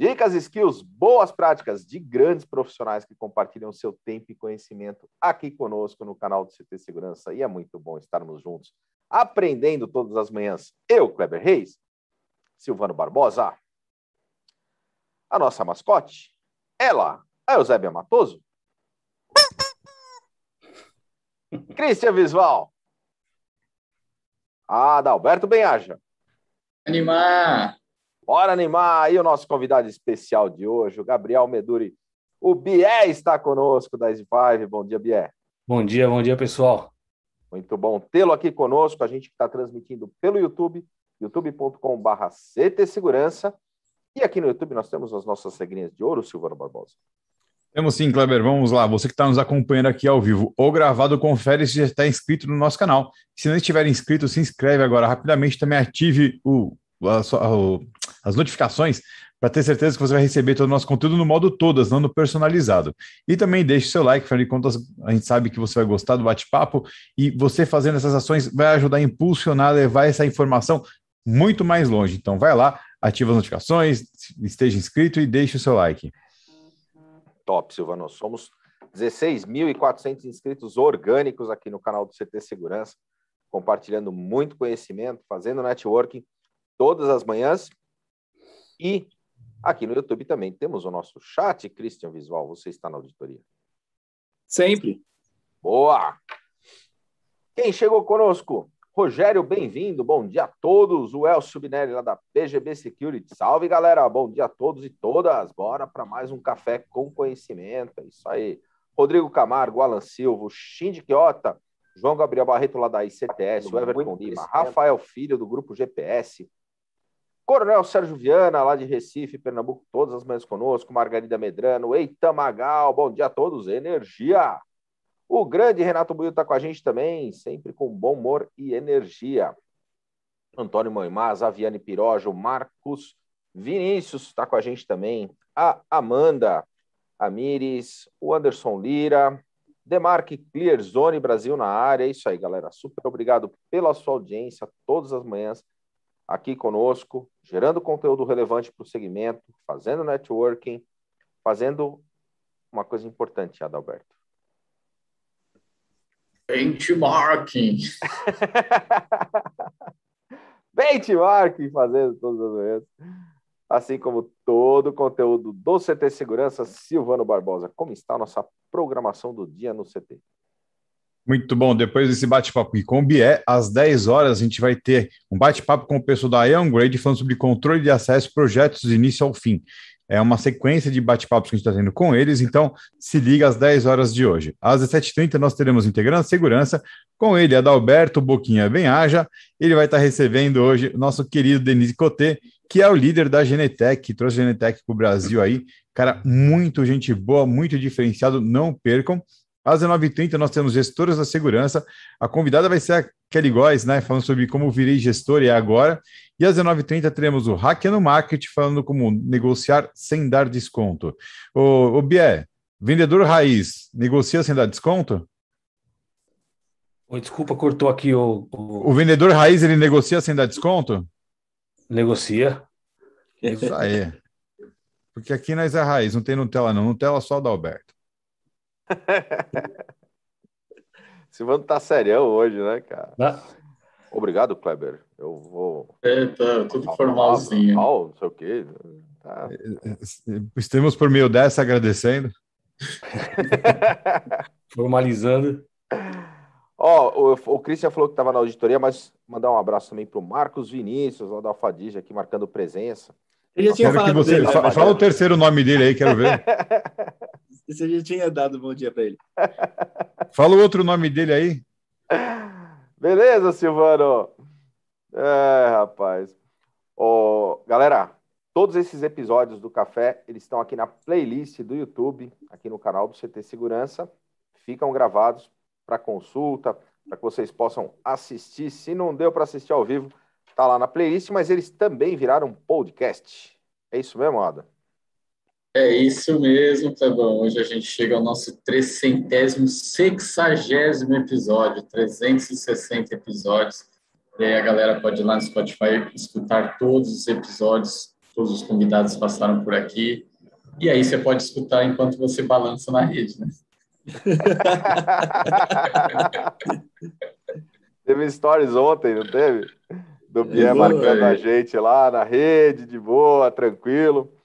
Dicas, skills, boas práticas de grandes profissionais que compartilham seu tempo e conhecimento aqui conosco no canal do CT Segurança. E é muito bom estarmos juntos, aprendendo todas as manhãs. Eu, Kleber Reis, Silvano Barbosa, a nossa mascote, ela, a Eusébia Matoso, Cristian Visval, Adalberto Benhaja. Animar! Bora animar aí o nosso convidado especial de hoje, o Gabriel Meduri. O Bié está conosco da S5. Bom dia, Bié. Bom dia, bom dia, pessoal. Muito bom tê-lo aqui conosco. A gente está transmitindo pelo YouTube, youtube.com.br CT Segurança. E aqui no YouTube nós temos as nossas regrinhas de ouro, Silvano Barbosa. Temos sim, Kleber. Vamos lá. Você que está nos acompanhando aqui ao vivo ou gravado, confere se já está inscrito no nosso canal. Se não estiver inscrito, se inscreve agora rapidamente. Também ative o, a, o, as notificações para ter certeza que você vai receber todo o nosso conteúdo no modo todas, não no personalizado. E também deixe seu like, afinal de contas, a gente sabe que você vai gostar do bate-papo e você fazendo essas ações vai ajudar a impulsionar, levar essa informação muito mais longe. Então vai lá, ativa as notificações, esteja inscrito e deixe o seu like. Top, Silvano. Somos 16.400 inscritos orgânicos aqui no canal do CT Segurança, compartilhando muito conhecimento, fazendo networking todas as manhãs. E aqui no YouTube também temos o nosso chat, Christian Visual. Você está na auditoria? Sempre. Boa! Quem chegou conosco? Rogério, bem-vindo. Bom dia a todos. O Elcio Binelli, lá da PGB Security. Salve, galera. Bom dia a todos e todas. Bora para mais um café com conhecimento. É isso aí. Rodrigo Camargo, Alan Silva, Shindy Quiota, João Gabriel Barreto, lá da ICTS, o Everton Lima, Rafael Filho, do Grupo GPS, Coronel Sérgio Viana, lá de Recife, Pernambuco, todas as manhãs conosco, Margarida Medrano, Eita Magal, bom dia a todos, energia! O grande Renato Buio está com a gente também, sempre com bom humor e energia. Antônio Moimaz, Aviane Pirojo, Marcos Vinícius está com a gente também. A Amanda, a Mires, o Anderson Lira, Demarque Clear Zone Brasil na área. É isso aí, galera. Super obrigado pela sua audiência todas as manhãs aqui conosco, gerando conteúdo relevante para o segmento, fazendo networking, fazendo uma coisa importante, Adalberto Benchmarking. Benchmarking fazendo todas as vezes. Assim como todo o conteúdo do CT Segurança, Silvano Barbosa. Como está a nossa programação do dia no CT? Muito bom. Depois desse bate-papo com o Bié, às 10 horas a gente vai ter um bate-papo com o pessoal da Ion Grade falando sobre controle de acesso, projetos do início ao fim. É uma sequência de bate-papos que a gente está tendo com eles, então se liga às 10 horas de hoje. Às 17h30 nós teremos Integrando Segurança com ele, Adalberto Boquinha Benhaja. Ele vai estar tá recebendo hoje o nosso querido Denise Cotê, que é o líder da Genetec, que trouxe a Genetec para o Brasil aí. Cara, muito gente boa, muito diferenciado, não percam. Às 19h30 nós temos Gestoras da Segurança. A convidada vai ser a Kelly Góes, né? Falando sobre como virei gestor e é agora. E às 19h30 teremos o Hackeando Market, falando como negociar sem dar desconto. O, o Bié, vendedor raiz, negocia sem dar desconto? Oi, desculpa, cortou aqui o, o... O vendedor raiz, ele negocia sem dar desconto? Negocia. Isso aí. Porque aqui nós é raiz, não tem Nutella não. Nutella só da Alberto. Silvano tá serião hoje, né, cara? Ah. Obrigado, Kleber. Eu vou. É, tá tudo formalzinho. Mal, não sei o quê. Tá. Estamos por meio dessa agradecendo. Formalizando. Ó, oh, o, o Christian falou que estava na auditoria, mas mandar um abraço também para o Marcos Vinícius, lá da Alfadija, aqui marcando presença. Ele já tinha falado você, dele, né, fala, fala o terceiro nome dele aí, quero ver. Você já tinha dado bom dia para ele. Fala o outro nome dele aí. Beleza, Silvano? É, rapaz. Ô, galera, Todos esses episódios do Café, eles estão aqui na playlist do YouTube, aqui no canal do CT Segurança. Ficam gravados para consulta, para que vocês possam assistir. Se não deu para assistir ao vivo, tá lá na playlist, mas eles também viraram podcast. É isso mesmo, Ada? É isso mesmo, Clebão. Hoje a gente chega ao nosso 360 episódio, 360 episódios. E aí a galera pode ir lá no Spotify escutar todos os episódios, todos os convidados passaram por aqui. E aí você pode escutar enquanto você balança na rede, né? teve stories ontem, não teve? Do Bier marcando a gente lá na rede, de boa, tranquilo.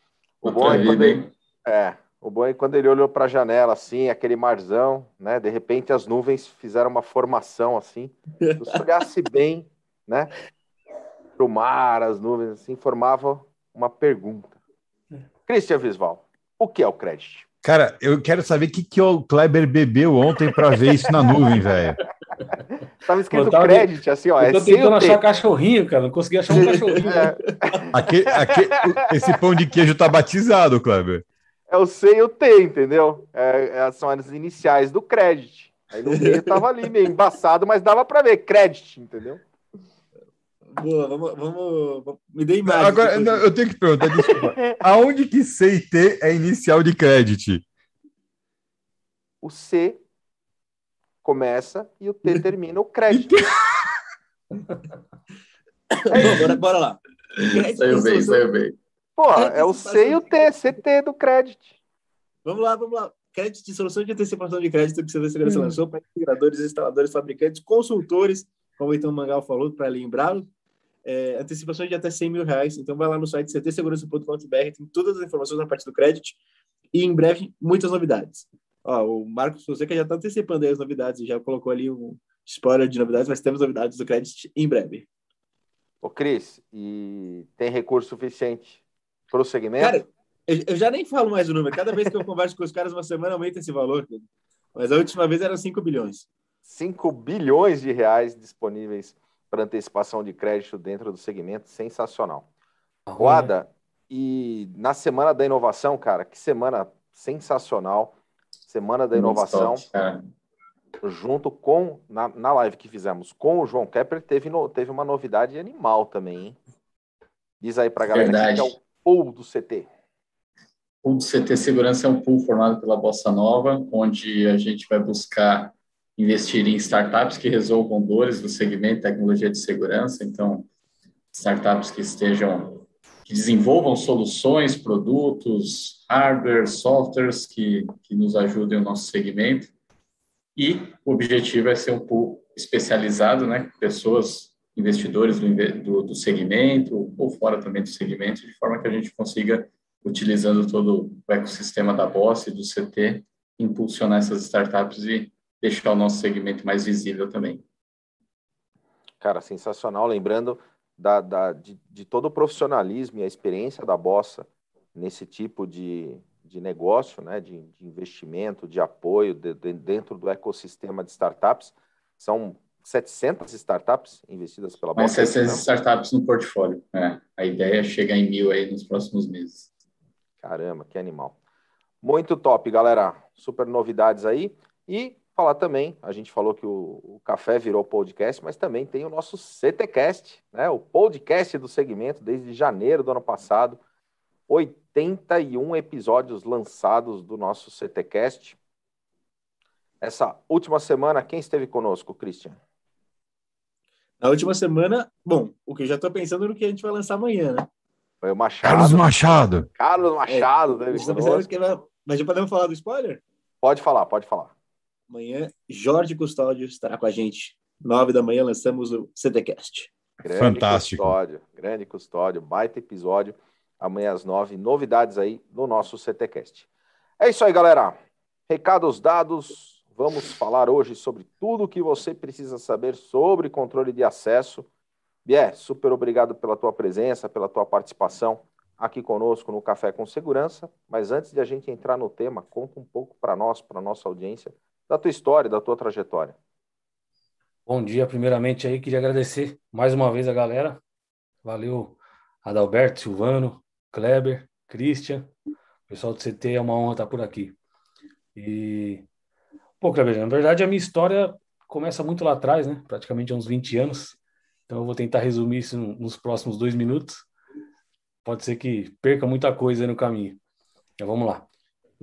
O bom, é quando ele, é, o bom é quando ele olhou para a janela, assim, aquele marzão, né? De repente as nuvens fizeram uma formação assim. Se olhasse bem, né? Para o mar, as nuvens, assim, formavam uma pergunta. Cristian Visval, o que é o crédito? Cara, eu quero saber o que, que o Kleber bebeu ontem para ver isso na nuvem, velho. Tava escrito tava crédito, assim, ó. Eu tô é tentando achar cachorrinho, cara. Não consegui achar um cachorrinho. É. Aqui, aqui, esse pão de queijo tá batizado, Kleber. É o C e o T, entendeu? É, é são as iniciais do crédito. Aí no meio tava ali meio embaçado, mas dava para ver crédito, entendeu? Boa, vamos, vamos, me dê imagem. Agora, não, eu tenho que perguntar, desculpa. Aonde que C e T é inicial de crédito? O C começa e o T termina o crédito. é bora, bora lá. Saiu bem, saiu bem. Pô, é o C e o T, CT do crédito. Vamos lá, vamos lá. Crédito de solução de antecipação de crédito que você Segurança hum. lançou para integradores, instaladores, fabricantes, consultores, como então o Mangal falou, para lembrá-lo. É, antecipações de até 100 mil reais. Então vai lá no site ctsegurança.com.br, tem todas as informações na parte do crédito e em breve muitas novidades. Ó, o Marcos Fonseca já está antecipando as novidades, já colocou ali um spoiler de novidades, mas temos novidades do crédito em breve. Ô, Cris, e tem recurso suficiente para o segmento? Cara, eu, já nem falo mais o número. Cada vez que eu converso com os caras, uma semana aumenta esse valor. Mas a última vez eram 5 bilhões. 5 bilhões de reais disponíveis para antecipação de crédito dentro do segmento. Sensacional. Roada, e na Semana da Inovação, cara, que semana sensacional. Semana da Inovação. junto com, na, na live que fizemos com o João Kepler, teve, no, teve uma novidade animal também, hein? Diz aí pra galera Verdade. que é o pool do CT. O pool do CT Segurança é um pool formado pela Bossa Nova, onde a gente vai buscar investir em startups que resolvam dores do segmento tecnologia de segurança. Então, startups que estejam que desenvolvam soluções, produtos, hardware, softwares que, que nos ajudem no nosso segmento. E o objetivo é ser um pool especializado, né? Pessoas, investidores do, do, do segmento ou fora também do segmento, de forma que a gente consiga, utilizando todo o ecossistema da Boss e do CT, impulsionar essas startups e deixar o nosso segmento mais visível também. Cara, sensacional. Lembrando da, da, de, de, todo o profissionalismo e a experiência da Bossa nesse tipo de, de negócio, né, de, de investimento, de apoio de, dentro do ecossistema de startups. São 700 startups investidas pela Bossa. Mais 700 startups no portfólio. É, a ideia é chegar em mil aí nos próximos meses. Caramba, que animal. Muito top, galera. Super novidades aí. E falar também, a gente falou que o, o, café virou podcast, mas também tem o nosso CTcast, né? O podcast do segmento desde janeiro do ano passado. 81 episódios lançados do nosso CTcast. Essa última semana, quem esteve conosco, Christian? Na última semana, bom, o que eu já estou pensando no que a gente vai lançar amanhã, né? Foi o Machado. Carlos Machado. Carlos Machado. É, que... Mas já podemos falar do spoiler? Pode falar, pode falar. Amanhã, Jorge Custódio estará com a gente. Nove da manhã lançamos o CTcast. Grande Fantástico. Custódio, grande Custódio, baita episódio. Amanhã às nove, novidades aí no nosso CTcast. É isso aí, galera. Recados dados. Vamos falar hoje sobre tudo o que você precisa saber sobre controle de acesso. Bier, super obrigado pela tua presença, pela tua participação aqui conosco no Café com Segurança. Mas antes de a gente entrar no tema, conta um pouco para nós, para nossa audiência, da tua história, da tua trajetória. Bom dia, primeiramente aí, queria agradecer mais uma vez a galera. Valeu, Adalberto, Silvano, Kleber, Christian, pessoal do CT, é uma honra estar por aqui. E, pô, Kleber, na verdade a minha história começa muito lá atrás, né? Praticamente há uns 20 anos. Então eu vou tentar resumir isso nos próximos dois minutos. Pode ser que perca muita coisa no caminho. Então vamos lá.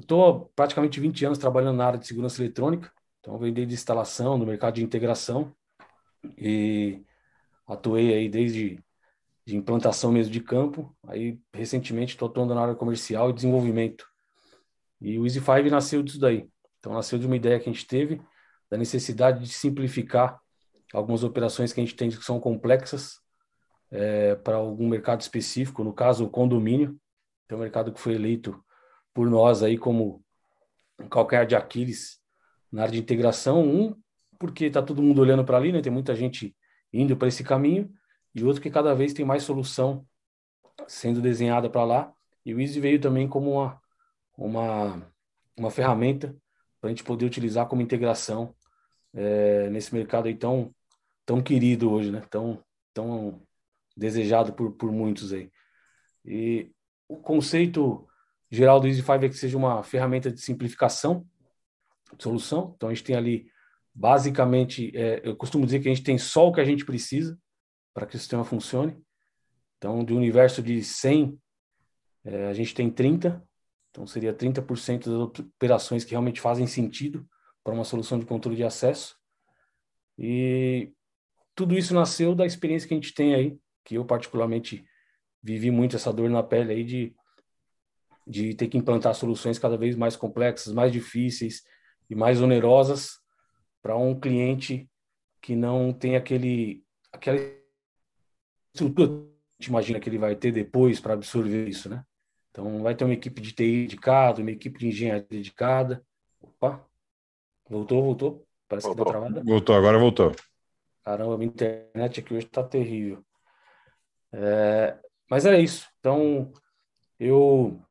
Estou praticamente 20 anos trabalhando na área de segurança eletrônica. Então eu venho desde instalação, no mercado de integração e atuei aí desde de implantação mesmo de campo. Aí recentemente estou atuando na área comercial e desenvolvimento. E o Easy5 nasceu disso daí. Então nasceu de uma ideia que a gente teve da necessidade de simplificar algumas operações que a gente tem que são complexas é, para algum mercado específico, no caso o condomínio, que é um mercado que foi eleito por nós aí como qualquer de Aquiles na área de integração. Um, porque está todo mundo olhando para ali, né? Tem muita gente indo para esse caminho, e outro que cada vez tem mais solução sendo desenhada para lá. E o Easy veio também como uma, uma, uma ferramenta para a gente poder utilizar como integração é, nesse mercado aí tão, tão querido hoje, né? Tão, tão desejado por, por muitos aí. E o conceito geral do Easy5 é que seja uma ferramenta de simplificação de solução. Então a gente tem ali basicamente, é, eu costumo dizer que a gente tem só o que a gente precisa para que o sistema funcione. Então, de um universo de 100, é, a gente tem 30, então seria 30% das operações que realmente fazem sentido para uma solução de controle de acesso. E tudo isso nasceu da experiência que a gente tem aí, que eu particularmente vivi muito essa dor na pele aí de, de ter que implantar soluções cada vez mais complexas, mais difíceis e mais onerosas para um cliente que não tem aquele aquela estrutura que a gente imagina que ele vai ter depois para absorver isso, né? Então vai ter uma equipe de TI dedicada, uma equipe de engenharia dedicada. Opa, Voltou, voltou? Parece voltou. que deu travada. Voltou, agora voltou. Caramba, minha internet aqui hoje está terrível. É, mas é isso. Então, eu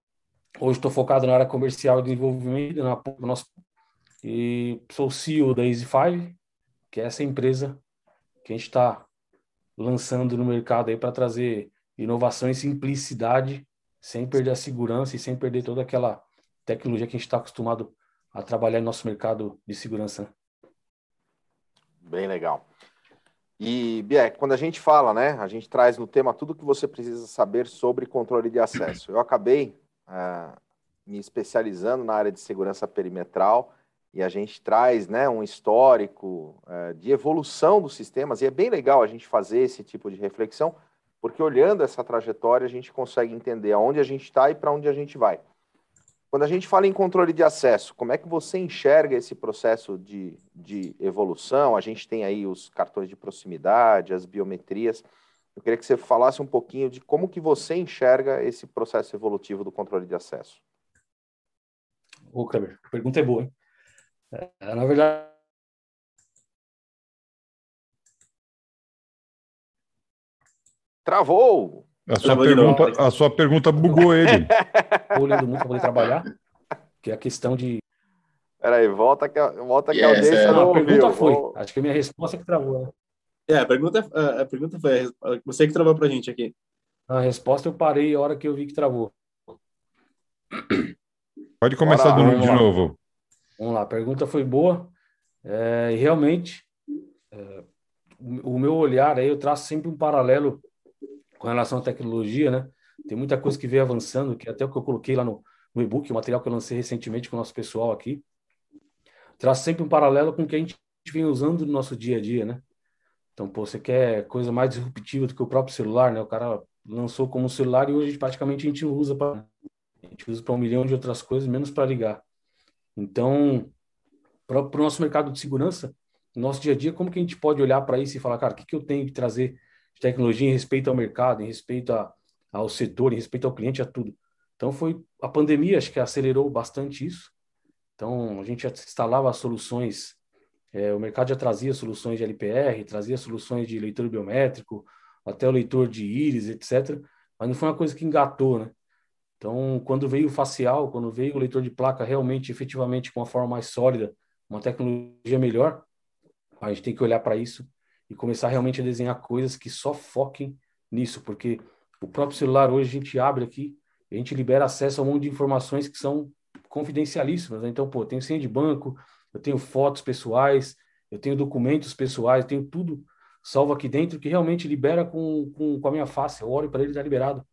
hoje estou focado na área comercial e desenvolvimento na nosso e sou CEO da Easy5, que é essa empresa que a gente está lançando no mercado aí para trazer inovação e simplicidade, sem perder a segurança e sem perder toda aquela tecnologia que a gente está acostumado a trabalhar no nosso mercado de segurança. Bem legal. E, Biek, quando a gente fala, né, a gente traz no tema tudo que você precisa saber sobre controle de acesso. Eu acabei me especializando na área de segurança perimetral e a gente traz né, um histórico uh, de evolução dos sistemas, e é bem legal a gente fazer esse tipo de reflexão, porque olhando essa trajetória a gente consegue entender aonde a gente está e para onde a gente vai. Quando a gente fala em controle de acesso, como é que você enxerga esse processo de, de evolução? A gente tem aí os cartões de proximidade, as biometrias. Eu queria que você falasse um pouquinho de como que você enxerga esse processo evolutivo do controle de acesso. Ô, Kleber, a pergunta é boa, hein? É, na verdade, Travou! A sua, pergunta, a sua pergunta bugou ele. Estou lendo muito para poder trabalhar, que é a questão de. Peraí, volta que, volta que a audiência é. não, a pergunta foi. Acho que a minha resposta é que travou. É, a pergunta, a, pergunta foi você que travou para a gente aqui. A resposta eu parei a hora que eu vi que travou. Pode começar Bora, de novo. Vamos lá, a pergunta foi boa. É, e realmente, é, o meu olhar aí, eu traço sempre um paralelo com relação à tecnologia, né? Tem muita coisa que veio avançando, que até o que eu coloquei lá no, no e-book, o material que eu lancei recentemente com o nosso pessoal aqui, traz sempre um paralelo com o que a gente vem usando no nosso dia a dia, né? Então, pô, você quer coisa mais disruptiva do que o próprio celular, né? O cara lançou como celular e hoje praticamente a gente usa para a gente usa para um milhão de outras coisas, menos para ligar. Então, para o nosso mercado de segurança, no nosso dia a dia, como que a gente pode olhar para isso e falar, cara, o que, que eu tenho que trazer de tecnologia em respeito ao mercado, em respeito a, ao setor, em respeito ao cliente, a tudo. Então foi a pandemia, acho que acelerou bastante isso. Então a gente instalava soluções, é, o mercado já trazia soluções de LPR, trazia soluções de leitor biométrico, até o leitor de íris, etc. Mas não foi uma coisa que engatou, né? Então, quando veio o facial, quando veio o leitor de placa realmente, efetivamente, com uma forma mais sólida, uma tecnologia melhor, a gente tem que olhar para isso e começar realmente a desenhar coisas que só foquem nisso, porque o próprio celular hoje a gente abre aqui a gente libera acesso a um monte de informações que são confidencialíssimas. Né? Então, pô, tenho senha de banco, eu tenho fotos pessoais, eu tenho documentos pessoais, eu tenho tudo salvo aqui dentro que realmente libera com, com, com a minha face. Eu olho para ele e está liberado.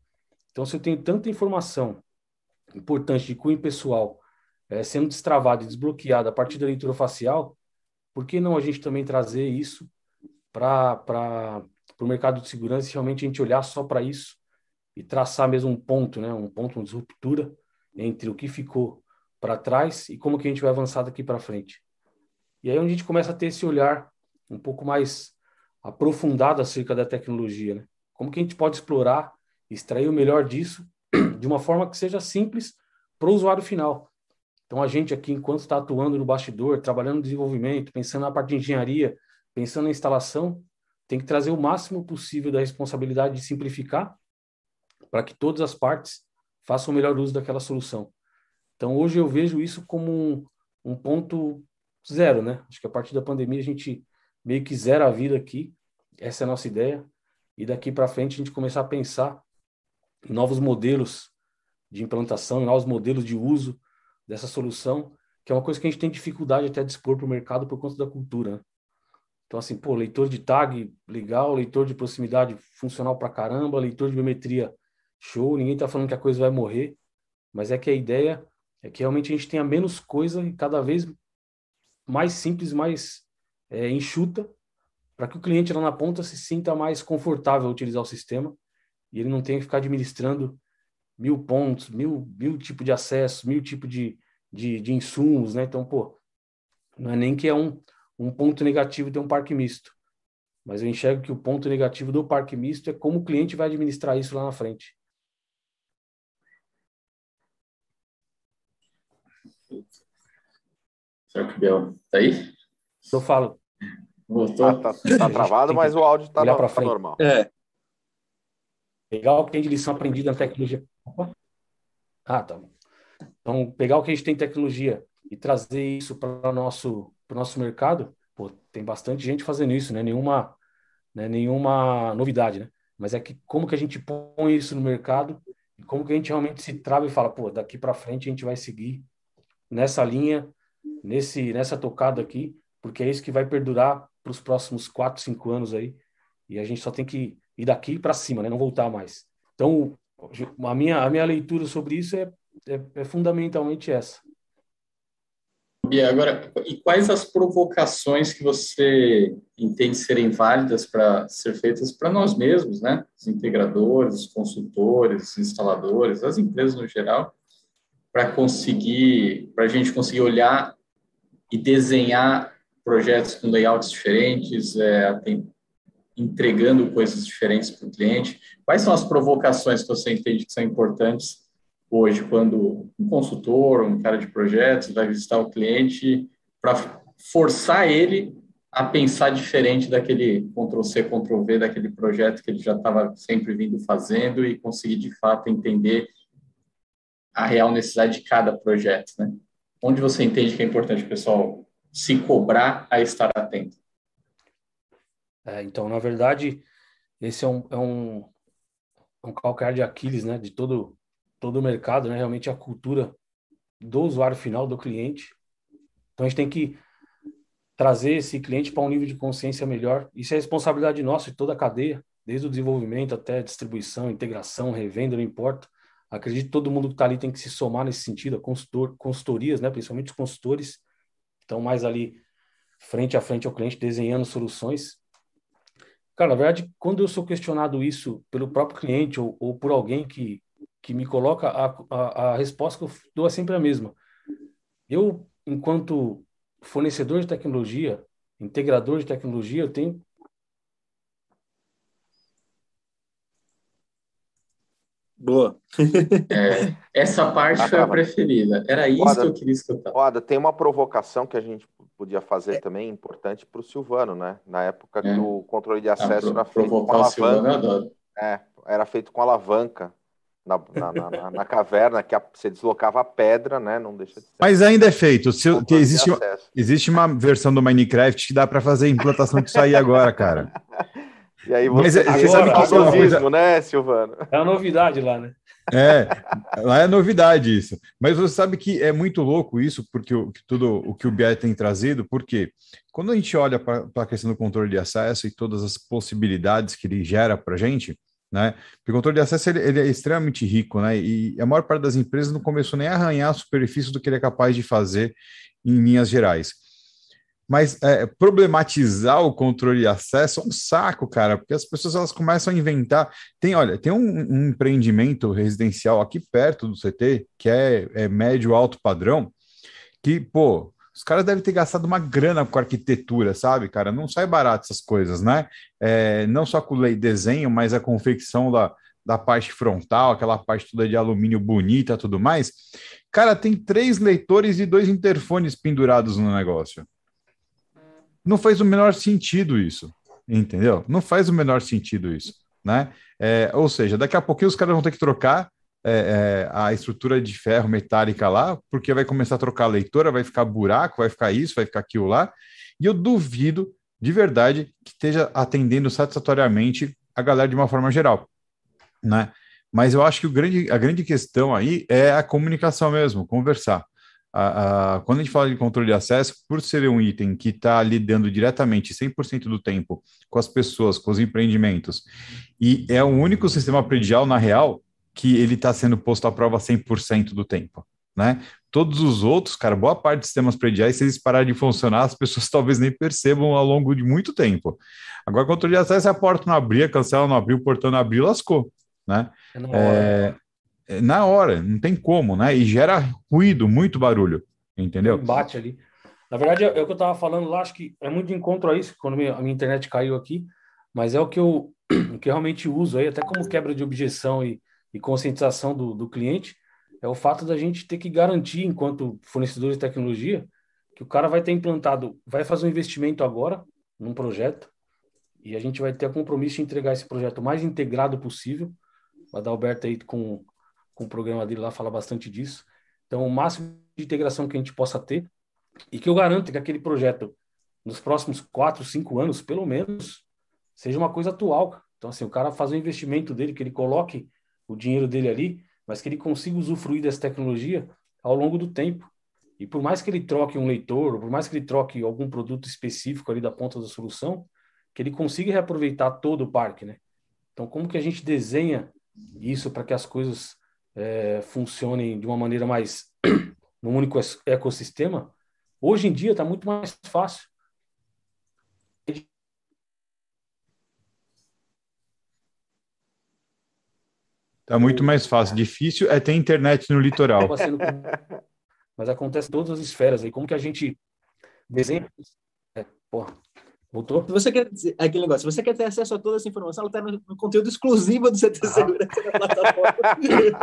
Então, se eu tenho tanta informação importante de cunho pessoal é, sendo destravada e desbloqueada a partir da leitura facial, por que não a gente também trazer isso para o mercado de segurança e realmente a gente olhar só para isso e traçar mesmo um ponto, né, um ponto de ruptura entre o que ficou para trás e como que a gente vai avançar daqui para frente. E aí é onde a gente começa a ter esse olhar um pouco mais aprofundado acerca da tecnologia, né? Como que a gente pode explorar, extrair o melhor disso de uma forma que seja simples para o usuário final. Então a gente aqui, enquanto está atuando no bastidor, trabalhando no desenvolvimento, pensando na parte de engenharia, pensando na instalação, tem que trazer o máximo possível da responsabilidade de simplificar para que todas as partes façam o melhor uso daquela solução. Então, hoje eu vejo isso como um, um ponto zero, né? Acho que a partir da pandemia a gente meio que zera a vida aqui. Essa é a nossa ideia. E daqui para frente a gente começar a pensar em novos modelos de implantação, em novos modelos de uso dessa solução, que é uma coisa que a gente tem dificuldade até de expor para o mercado por conta da cultura. Né? Então, assim, pô, leitor de tag, legal, leitor de proximidade, funcional para caramba, leitor de biometria, show, ninguém está falando que a coisa vai morrer, mas é que a ideia é que realmente a gente tenha menos coisa e cada vez mais simples, mais é, enxuta, para que o cliente lá na ponta se sinta mais confortável a utilizar o sistema e ele não tenha que ficar administrando mil pontos, mil, mil tipos de acesso, mil tipos de, de, de insumos, né? Então, pô, não é nem que é um, um ponto negativo ter um parque misto, mas eu enxergo que o ponto negativo do parque misto é como o cliente vai administrar isso lá na frente. Será que o Biel tá aí? Eu falo. Voltou? Ah, tá, tá travado, mas o áudio tá, no, tá normal. É. Legal que tem de lição aprendida na tecnologia. Ah, tá Então, pegar o que a gente tem em tecnologia e trazer isso para o nosso, nosso mercado, pô, tem bastante gente fazendo isso, né? Nenhuma, né? Nenhuma novidade, né? Mas é que como que a gente põe isso no mercado e como que a gente realmente se trava e fala, pô, daqui para frente a gente vai seguir nessa linha, nesse, nessa tocada aqui, porque é isso que vai perdurar para os próximos quatro, cinco anos aí. E a gente só tem que ir daqui para cima, né? Não voltar mais. Então, a minha, a minha leitura sobre isso é, é, é fundamentalmente essa. E agora, e quais as provocações que você entende serem válidas para ser feitas para nós mesmos, né? Os integradores, os consultores, os instaladores, as empresas no geral, para conseguir, para a gente conseguir olhar e desenhar projetos com layouts diferentes, é, entregando coisas diferentes para o cliente. Quais são as provocações que você entende que são importantes hoje, quando um consultor, um cara de projetos vai visitar o cliente para forçar ele a pensar diferente daquele Ctrl-C, Ctrl-V, daquele projeto que ele já estava sempre vindo fazendo e conseguir, de fato, entender a real necessidade de cada projeto, né? Onde você entende que é importante pessoal se cobrar a estar atento? É, então, na verdade, esse é um, é um, um calcanhar de Aquiles, né, de todo, todo o mercado, né, realmente a cultura do usuário final, do cliente. Então, a gente tem que trazer esse cliente para um nível de consciência melhor. Isso é responsabilidade nossa, de toda a cadeia, desde o desenvolvimento até distribuição, integração, revenda, não importa. Acredito que todo mundo que está ali tem que se somar nesse sentido, consultor, consultorias, né, principalmente os consultores, estão mais ali frente a frente ao cliente, desenhando soluções. Cara, na verdade, quando eu sou questionado isso pelo próprio cliente ou, ou por alguém que, que me coloca, a, a, a resposta que eu dou é sempre a mesma. Eu, enquanto fornecedor de tecnologia, integrador de tecnologia, eu tenho Boa. é, essa parte foi a preferida. Era isso Oda, que eu queria escutar. Oda, tem uma provocação que a gente podia fazer é. também importante para o Silvano, né? Na época que é. o controle de acesso era feito com alavanca. É, era feito com alavanca. Na, na, na, na, caverna, que a, você deslocava a pedra, né? Não deixa de ser. Mas ainda é feito. Se, existe, existe uma versão do Minecraft que dá para fazer a implantação disso aí agora, cara. E aí você Mas é- você sabe que isso é uma coisa- né, Silvano? É uma novidade lá, né? É, lá é novidade isso. Mas você sabe que é muito louco isso, porque o, que tudo o que o BI tem trazido, porque quando a gente olha para a questão do controle de acesso e todas as possibilidades que ele gera para a gente, né? Porque o controle de acesso ele, ele é extremamente rico, né? E a maior parte das empresas não começou nem a arranhar a superfície do que ele é capaz de fazer em linhas gerais. Mas é, problematizar o controle de acesso é um saco, cara, porque as pessoas elas começam a inventar. Tem, olha, tem um, um empreendimento residencial aqui perto do CT, que é, é médio alto padrão, que, pô, os caras devem ter gastado uma grana com arquitetura, sabe, cara? Não sai barato essas coisas, né? É, não só com o desenho, mas a confecção da, da parte frontal, aquela parte toda de alumínio bonita tudo mais. Cara, tem três leitores e dois interfones pendurados no negócio. Não faz o menor sentido isso, entendeu? Não faz o menor sentido isso, né? É, ou seja, daqui a pouquinho os caras vão ter que trocar é, é, a estrutura de ferro metálica lá, porque vai começar a trocar a leitora, vai ficar buraco, vai ficar isso, vai ficar aquilo lá, e eu duvido de verdade que esteja atendendo satisfatoriamente a galera de uma forma geral, né? Mas eu acho que grande, a grande questão aí é a comunicação mesmo, conversar. A, a, quando a gente fala de controle de acesso, por ser um item que está lidando diretamente 100% do tempo com as pessoas, com os empreendimentos, e é o único sistema predial, na real, que ele está sendo posto à prova 100% do tempo, né? Todos os outros, cara, boa parte dos sistemas prediais, se eles pararem de funcionar, as pessoas talvez nem percebam ao longo de muito tempo. Agora, controle de acesso, a porta não abria, cancela não abriu, o portão não abriu, lascou, né? É na hora. É, na hora, não tem como, né? E gera ruído, muito barulho, entendeu? Bate ali. Na verdade, é, é o que eu estava falando lá, acho que é muito de encontro a isso, quando a minha internet caiu aqui, mas é o que eu, o que eu realmente uso aí, até como quebra de objeção e, e conscientização do, do cliente, é o fato da gente ter que garantir, enquanto fornecedor de tecnologia, que o cara vai ter implantado, vai fazer um investimento agora num projeto, e a gente vai ter compromisso de entregar esse projeto o mais integrado possível. O Adalberto aí com, com o programa dele lá fala bastante disso. Então, o máximo de integração que a gente possa ter e que eu garanto que aquele projeto, nos próximos quatro, cinco anos, pelo menos, seja uma coisa atual. Então, assim, o cara faz o investimento dele, que ele coloque o dinheiro dele ali, mas que ele consiga usufruir dessa tecnologia ao longo do tempo. E por mais que ele troque um leitor, por mais que ele troque algum produto específico ali da ponta da solução, que ele consiga reaproveitar todo o parque, né? Então, como que a gente desenha isso para que as coisas eh, funcionem de uma maneira mais num único ecossistema? Hoje em dia está muito mais fácil. Tá muito mais fácil. Difícil é ter internet no litoral. Mas acontece em todas as esferas aí. Como que a gente desenha? É, porra, voltou? Se você quer dizer, aquele negócio, se você quer ter acesso a toda essa informação, ela está no, no conteúdo exclusivo do CT Segurança na plataforma.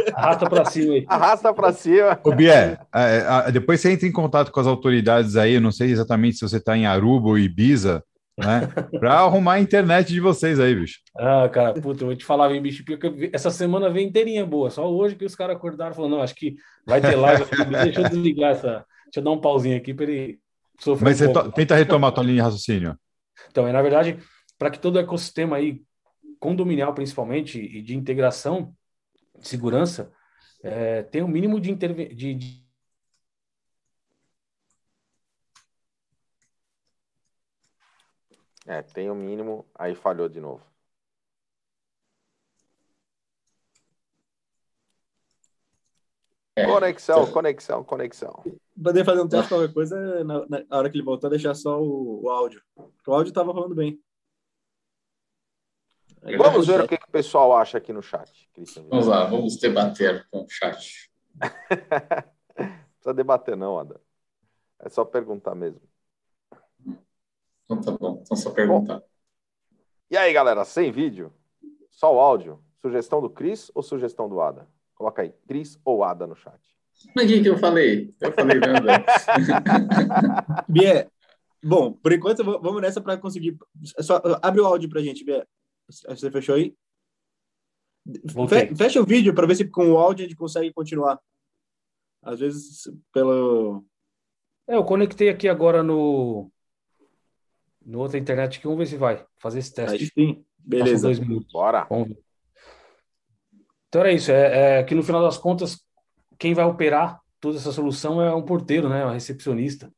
Arrasta para cima aí. Arrasta pra cima. Ô, Bié, é, é, depois você entra em contato com as autoridades aí, eu não sei exatamente se você está em Aruba ou Ibiza, né? Para arrumar a internet de vocês aí, bicho. Ah, cara, puta, eu vou te falar, bicho, porque essa semana vem inteirinha boa. Só hoje que os caras acordaram e falaram, não, acho que vai ter live. Deixa eu desligar essa. Deixa eu dar um pauzinho aqui para ele sofrer. Mas um você pouco. tenta retomar a tua linha de raciocínio. Então, é na verdade, para que todo o ecossistema aí, condominial principalmente, e de integração, de segurança, é, tenha o mínimo de, interve- de, de É, tem o mínimo, aí falhou de novo. É, Conexão, conexão, conexão. Poder fazer um teste, qualquer coisa, na, na hora que ele voltar, deixar só o, o áudio. O áudio estava rolando bem. Aí Vamos ver o que, que o pessoal acha aqui no chat, Cristian. Vamos lá, vamos debater com o chat. precisa debater, não, Ada. É só perguntar mesmo. Então tá bom, então só perguntar. E aí, galera, sem vídeo, só o áudio. Sugestão do Cris ou sugestão do Ada? Coloca aí, Cris ou Ada no chat. Mas o que que eu falei? Eu falei nada. Bié, bom, por enquanto vamos nessa para conseguir. Só, abre o áudio pra gente, Bié. Você fechou aí? Fe- Fecha o vídeo para ver se com o áudio a gente consegue continuar. Às vezes, pelo. É, eu conectei aqui agora no no outra internet aqui, vamos ver se vai fazer esse Aí teste. sim. Beleza. Dois minutos. Bora. Então era isso. É, é, que no final das contas, quem vai operar toda essa solução é um porteiro, né? Um recepcionista.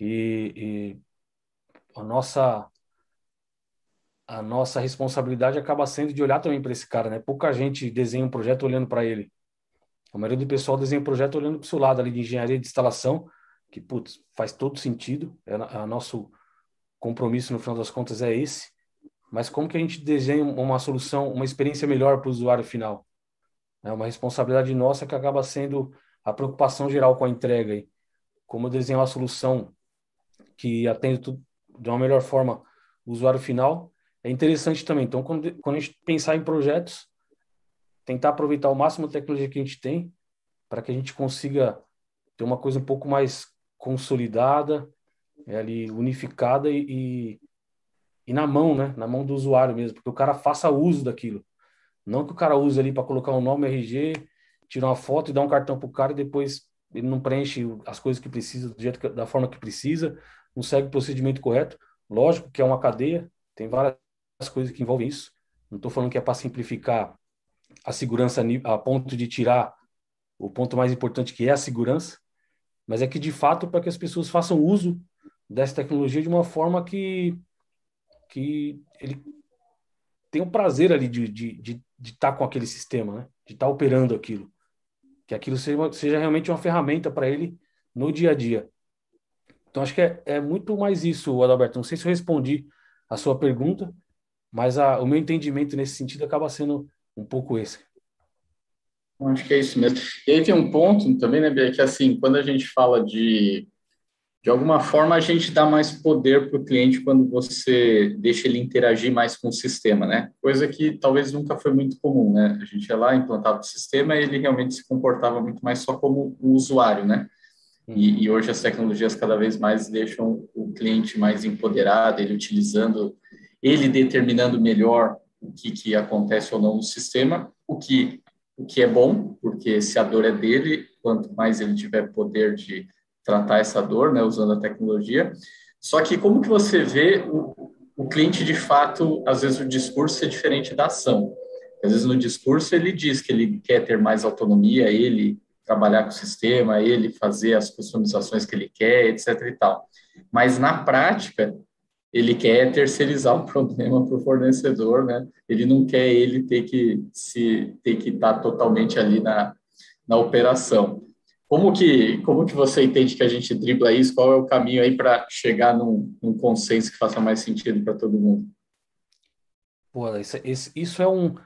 E, e a nossa a nossa responsabilidade acaba sendo de olhar também para esse cara, né? Pouca gente desenha um projeto olhando para ele. A maioria do pessoal desenha um projeto olhando para o seu lado ali de engenharia de instalação, que putz, faz todo sentido. É a nosso compromisso no final das contas é esse. Mas como que a gente desenha uma solução, uma experiência melhor para o usuário final? É uma responsabilidade nossa que acaba sendo a preocupação geral com a entrega. Aí. Como desenhar uma solução que atende tudo de uma melhor forma o usuário final é interessante também. Então, quando, quando a gente pensar em projetos, tentar aproveitar o máximo a tecnologia que a gente tem para que a gente consiga ter uma coisa um pouco mais consolidada, é, ali unificada e, e, e, na mão, né? Na mão do usuário mesmo, porque o cara faça uso daquilo. Não que o cara use ali para colocar um nome RG, tirar uma foto e dar um cartão para o cara e depois ele não preenche as coisas que precisa do jeito que, da forma que precisa, não segue o procedimento correto. Lógico que é uma cadeia, tem várias coisas que envolvem isso. Não estou falando que é para simplificar a segurança a ponto de tirar o ponto mais importante que é a segurança, mas é que de fato para que as pessoas façam uso dessa tecnologia de uma forma que que ele tem o prazer ali de estar de, de, de tá com aquele sistema, né? de estar tá operando aquilo. Que aquilo seja, seja realmente uma ferramenta para ele no dia a dia. Então, acho que é, é muito mais isso, Adalberto. Não sei se eu respondi a sua pergunta, mas a, o meu entendimento nesse sentido acaba sendo um pouco esse. Acho que é isso mesmo. E aí tem um ponto também, né, Bia, que assim, quando a gente fala de de alguma forma a gente dá mais poder para o cliente quando você deixa ele interagir mais com o sistema, né? Coisa que talvez nunca foi muito comum, né? A gente ia lá, implantava o sistema e ele realmente se comportava muito mais só como o usuário, né? E, e, hoje as tecnologias cada vez mais deixam o cliente mais empoderado, ele utilizando, ele determinando melhor o que, que acontece ou não no sistema, o que, o que é bom, porque se a dor é dele, quanto mais ele tiver poder de tratar essa dor, né, usando a tecnologia. Só que como que você vê o, o cliente de fato, às vezes o discurso é diferente da ação. Às vezes no discurso ele diz que ele quer ter mais autonomia, ele trabalhar com o sistema, ele fazer as customizações que ele quer, etc e tal. Mas na prática, ele quer terceirizar o problema para o fornecedor, né? Ele não quer ele ter que se ter que estar totalmente ali na, na operação. Como que, como que você entende que a gente dribla isso? Qual é o caminho aí para chegar num, num, consenso que faça mais sentido para todo mundo? Pô, isso, isso é, um,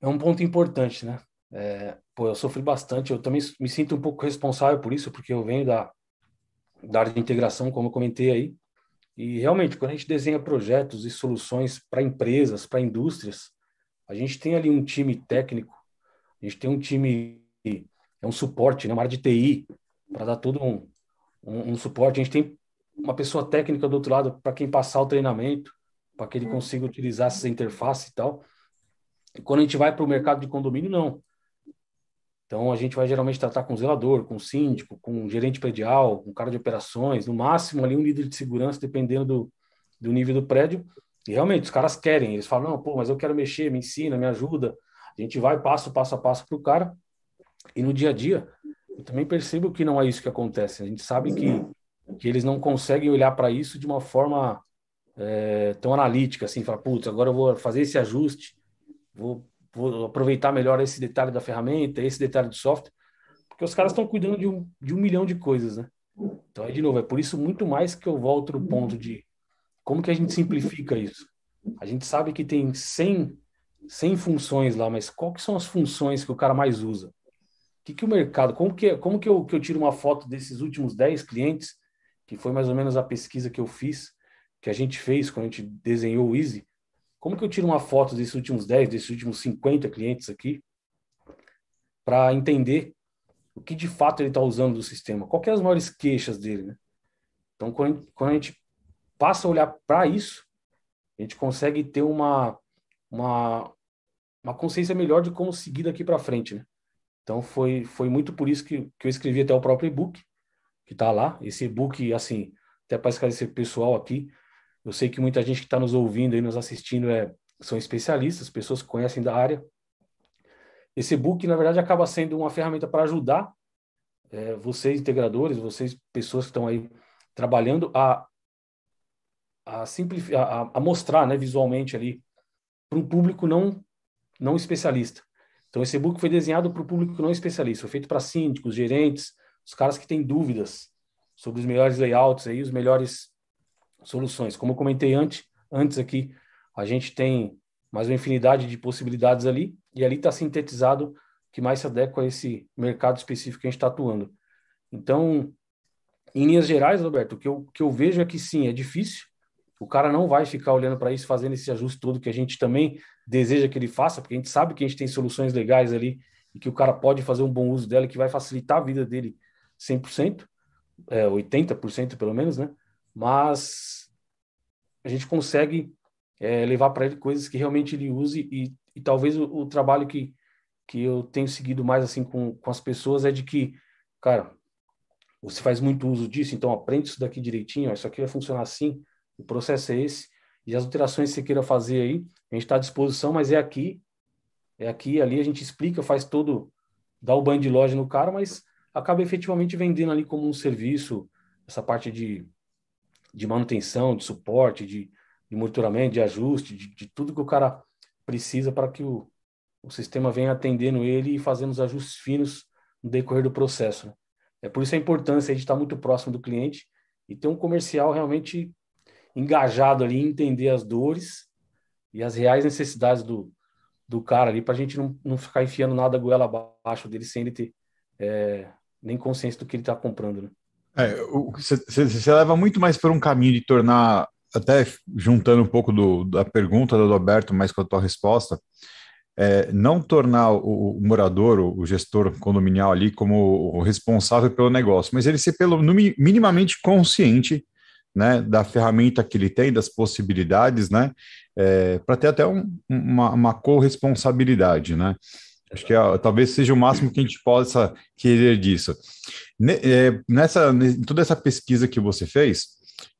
é um ponto importante, né? É, pô, eu sofri bastante, eu também me sinto um pouco responsável por isso, porque eu venho da, da área de integração, como eu comentei aí, e realmente, quando a gente desenha projetos e soluções para empresas, para indústrias, a gente tem ali um time técnico, a gente tem um time é um suporte, né? uma área de TI, para dar todo um, um, um, suporte. A gente tem uma pessoa técnica do outro lado para quem passar o treinamento, para que ele consiga utilizar essa interface e tal. E quando a gente vai para o mercado de condomínio, não. Então, a gente vai geralmente tratar com zelador, com síndico, com gerente predial, com cara de operações, no máximo ali um líder de segurança, dependendo do, do nível do prédio. E realmente, os caras querem, eles falam, não, pô, mas eu quero mexer, me ensina, me ajuda. A gente vai passo, passo a passo para o cara e no dia a dia, eu também percebo que não é isso que acontece. A gente sabe que, que eles não conseguem olhar para isso de uma forma é, tão analítica, assim, falar, putz, agora eu vou fazer esse ajuste, vou, vou aproveitar melhor esse detalhe da ferramenta, esse detalhe do software, porque os caras estão cuidando de um, de um milhão de coisas, né? Então, aí, de novo, é por isso muito mais que eu volto no ponto de como que a gente simplifica isso. A gente sabe que tem 100, 100 funções lá, mas quais são as funções que o cara mais usa? Que, que o mercado, como que, como que eu, que eu tiro uma foto desses últimos 10 clientes, que foi mais ou menos a pesquisa que eu fiz, que a gente fez quando a gente desenhou o Easy, como que eu tiro uma foto desses últimos 10, desses últimos 50 clientes aqui, para entender o que de fato ele está usando do sistema, quais são as maiores queixas dele, né? Então, quando quando a gente passa a olhar para isso, a gente consegue ter uma, uma, uma consciência melhor de como seguir daqui para frente, né? Então foi, foi muito por isso que, que eu escrevi até o próprio e-book, que está lá. Esse e-book, assim, até para esclarecer pessoal aqui, Eu sei que muita gente que está nos ouvindo e nos assistindo é, são especialistas, pessoas que conhecem da área. Esse e-book, na verdade, acaba sendo uma ferramenta para ajudar é, vocês, integradores, vocês, pessoas que estão aí trabalhando, a, a, simplificar, a, a mostrar né, visualmente ali para um público não, não especialista. Então, esse e-book foi desenhado para o público não especialista, foi feito para síndicos, gerentes, os caras que têm dúvidas sobre os melhores layouts aí, os melhores soluções. Como eu comentei antes, antes aqui, a gente tem mais uma infinidade de possibilidades ali, e ali está sintetizado que mais se adequa a esse mercado específico que a gente está atuando. Então, em linhas gerais, Roberto, o que eu, que eu vejo é que sim, é difícil, o cara não vai ficar olhando para isso, fazendo esse ajuste todo que a gente também deseja que ele faça, porque a gente sabe que a gente tem soluções legais ali e que o cara pode fazer um bom uso dela, que vai facilitar a vida dele 100%, é, 80% pelo menos, né? Mas a gente consegue é, levar para ele coisas que realmente ele use e, e talvez o, o, trabalho que, que eu tenho seguido mais assim com, com as pessoas é de que, cara, você faz muito uso disso, então aprende isso daqui direitinho, ó, isso aqui vai funcionar assim, o processo é esse, e as alterações que você queira fazer aí, a gente está à disposição, mas é aqui, é aqui, ali a gente explica, faz todo, dá o banho de loja no cara, mas acaba efetivamente vendendo ali como um serviço, essa parte de, de manutenção, de suporte, de, de monitoramento, de ajuste, de, de tudo que o cara precisa para que o, o sistema venha atendendo ele e fazendo os ajustes finos no decorrer do processo. Né? É por isso a importância de estar muito próximo do cliente e ter um comercial realmente engajado ali em entender as dores e as reais necessidades do, do cara ali, para a gente não, não ficar enfiando nada goela abaixo dele sem ele ter é, nem consciência do que ele está comprando. Né? Você é, leva muito mais por um caminho de tornar, até juntando um pouco do, da pergunta do Roberto, mais com a tua resposta, é, não tornar o, o morador, o, o, gestor condominial ali como o responsável pelo negócio, mas ele ser pelo minimamente consciente né, da ferramenta que ele tem, das possibilidades, né, é, para ter até um, uma, uma corresponsabilidade, né. Acho que é, talvez seja o máximo que a gente possa querer disso. É, nessa, toda essa pesquisa que você fez,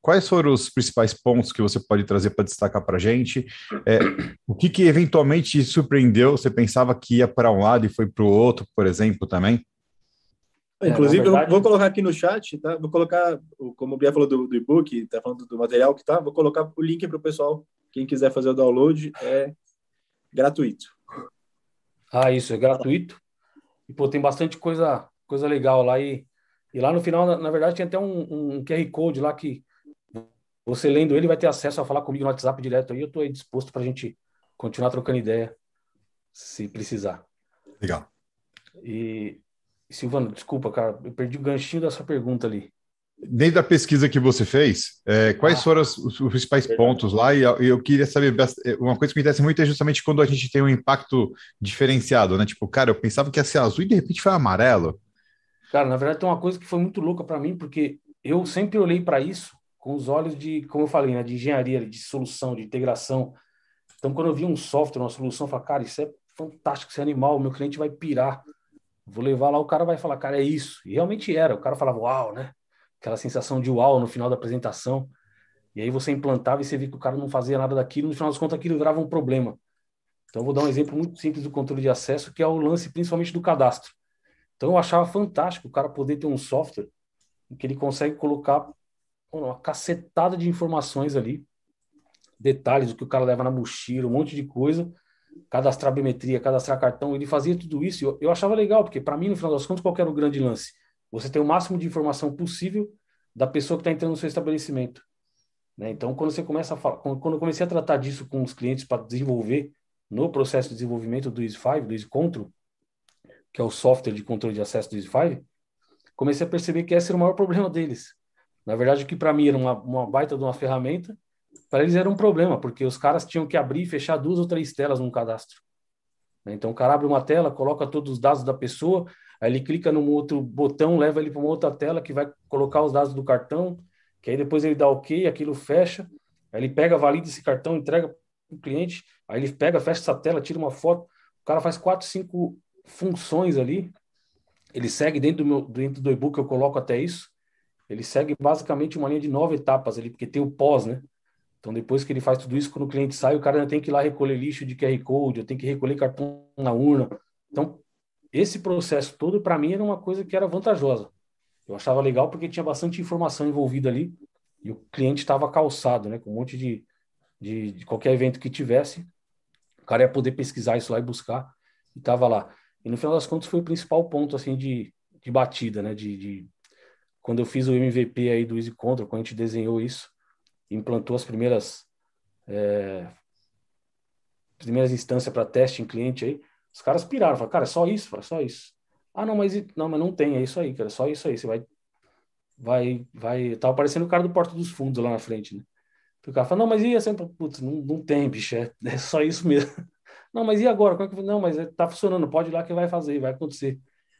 quais foram os principais pontos que você pode trazer para destacar para a gente? É, o que, que eventualmente te surpreendeu? Você pensava que ia para um lado e foi para o outro, por exemplo, também? É, Inclusive, verdade... eu vou colocar aqui no chat, tá? Vou colocar, como o Bia falou do, do e-book, tá falando do material que tá, vou colocar o link para o pessoal. Quem quiser fazer o download é gratuito. Ah, isso, é gratuito. E, pô, tem bastante coisa, coisa legal lá. E, e lá no final, na, na verdade, tinha até um, um, QR Code lá que você lendo ele vai ter acesso a falar comigo no WhatsApp direto aí. Eu estou disposto para a gente continuar trocando ideia, se precisar. Legal. E, Silvano, desculpa, cara, eu perdi o ganchinho dessa pergunta ali. Dentro da pesquisa que você fez, é, quais ah, foram os, os, principais verdade. pontos lá? E eu, queria saber, é, uma coisa que me interessa muito é justamente quando a gente tem um impacto diferenciado, né? Tipo, cara, eu pensava que ia ser azul e de repente foi amarelo. Cara, na verdade tem uma coisa que foi muito louca para mim, porque eu sempre olhei para isso com os olhos de, como eu falei, né, de engenharia, de solução, de integração. Então, quando eu vi um software, uma solução, eu falei, cara, isso é fantástico, esse é animal, o meu cliente vai pirar. Vou levar lá, o cara vai falar, cara, é isso. E realmente era. O cara falava, uau, né? Aquela sensação de uau no final da apresentação. E aí você implantava e você via que o cara não fazia nada daquilo. No final das contas, aquilo virava um problema. Então, vou dar um exemplo muito simples do controle de acesso, que é o lance principalmente do cadastro. Então, eu achava fantástico o cara poder ter um software em que ele consegue colocar uma cacetada de informações ali, detalhes do que o cara leva na mochila, um monte de coisa, cadastrar biometria, cadastrar cartão, ele fazia tudo isso. Eu, eu achava legal, porque para mim, no final das contas, qual era o grande lance? Você tem o máximo de informação possível da pessoa que está entrando no seu estabelecimento. Né? Então, quando você começa a falar, quando eu comecei a tratar disso com os clientes para desenvolver no processo de desenvolvimento do Easy5, do Easy Control, que é o software de controle de acesso do Easy5, comecei a perceber que esse era o maior problema deles. Na verdade, o que para mim era uma, uma baita de uma ferramenta, para eles era um problema, porque os caras tinham que abrir e fechar duas ou três telas num cadastro. Então, o cara abre uma tela, coloca todos os dados da pessoa, aí ele clica num outro botão, leva ele para uma outra tela que vai colocar os dados do cartão, que aí depois ele dá OK, aquilo fecha, aí ele pega, valida esse cartão, entrega para o cliente, aí ele pega, fecha essa tela, tira uma foto, o cara faz quatro, cinco funções ali, ele segue dentro do, meu, dentro do e-book, eu coloco até isso, ele segue basicamente uma linha de nove etapas ali, porque tem o pós, né? Então, depois que ele faz tudo isso, quando o cliente sai, o cara tem que ir lá recolher lixo de QR Code, tenho que recolher cartão na urna. Então, esse processo todo, para mim, era uma coisa que era vantajosa. Eu achava legal porque tinha bastante informação envolvida ali e o cliente estava calçado, né? Com um monte de, de, de, qualquer evento que tivesse, o cara ia poder pesquisar isso lá e buscar e estava lá. E no final das contas foi o principal ponto assim de, de batida, né? De, de quando eu fiz o MVP aí do Easy Control, quando a gente desenhou isso, implantou as primeiras é, primeiras instâncias para teste em cliente aí, os caras piraram, falaram, cara, é só isso, é só isso. Ah, não, mas não, mas não tem, é isso aí, cara, é só isso aí. Você vai vai vai tava parecendo o cara do Porto dos Fundos lá na frente, né? O cara fala, não, mas e assim, putz, não, não tem, bicho, é, é só isso mesmo. Não, mas e agora? Como é que... Não, mas é, tá funcionando, pode ir lá que vai fazer, vai acontecer.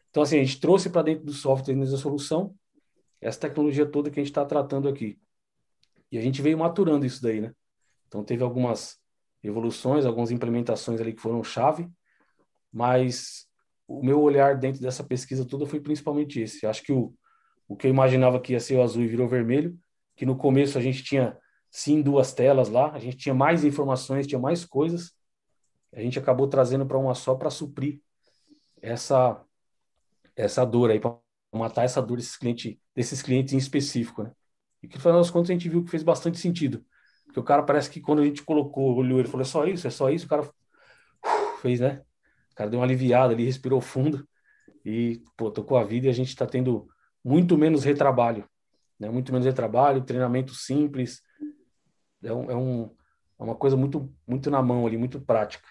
Então, assim, a gente trouxe para dentro do software da solução essa tecnologia toda que a gente está tratando aqui. E a gente veio maturando isso daí, né? Então, teve algumas evoluções, algumas implementações ali que foram chave, mas o meu olhar dentro dessa pesquisa toda foi principalmente esse. Acho que o, o que eu imaginava que ia ser o azul e virou vermelho, que no começo a gente tinha sim duas telas lá, a gente tinha mais informações, tinha mais coisas, a gente acabou trazendo para uma só para suprir essa essa dor aí, para matar essa dor desses clientes, desses clientes em específico, né? E que no final das contas a gente viu que fez bastante sentido. Porque o cara parece que quando a gente colocou, olhou, ele falou: é só isso, é só isso, o cara fez, né? O cara deu uma aliviada ali, respirou fundo e, pô, tocou a vida e a gente está tendo muito menos retrabalho, né? Muito menos retrabalho, treinamento simples. É, um, é, um, é uma coisa muito, muito na mão ali, muito prática.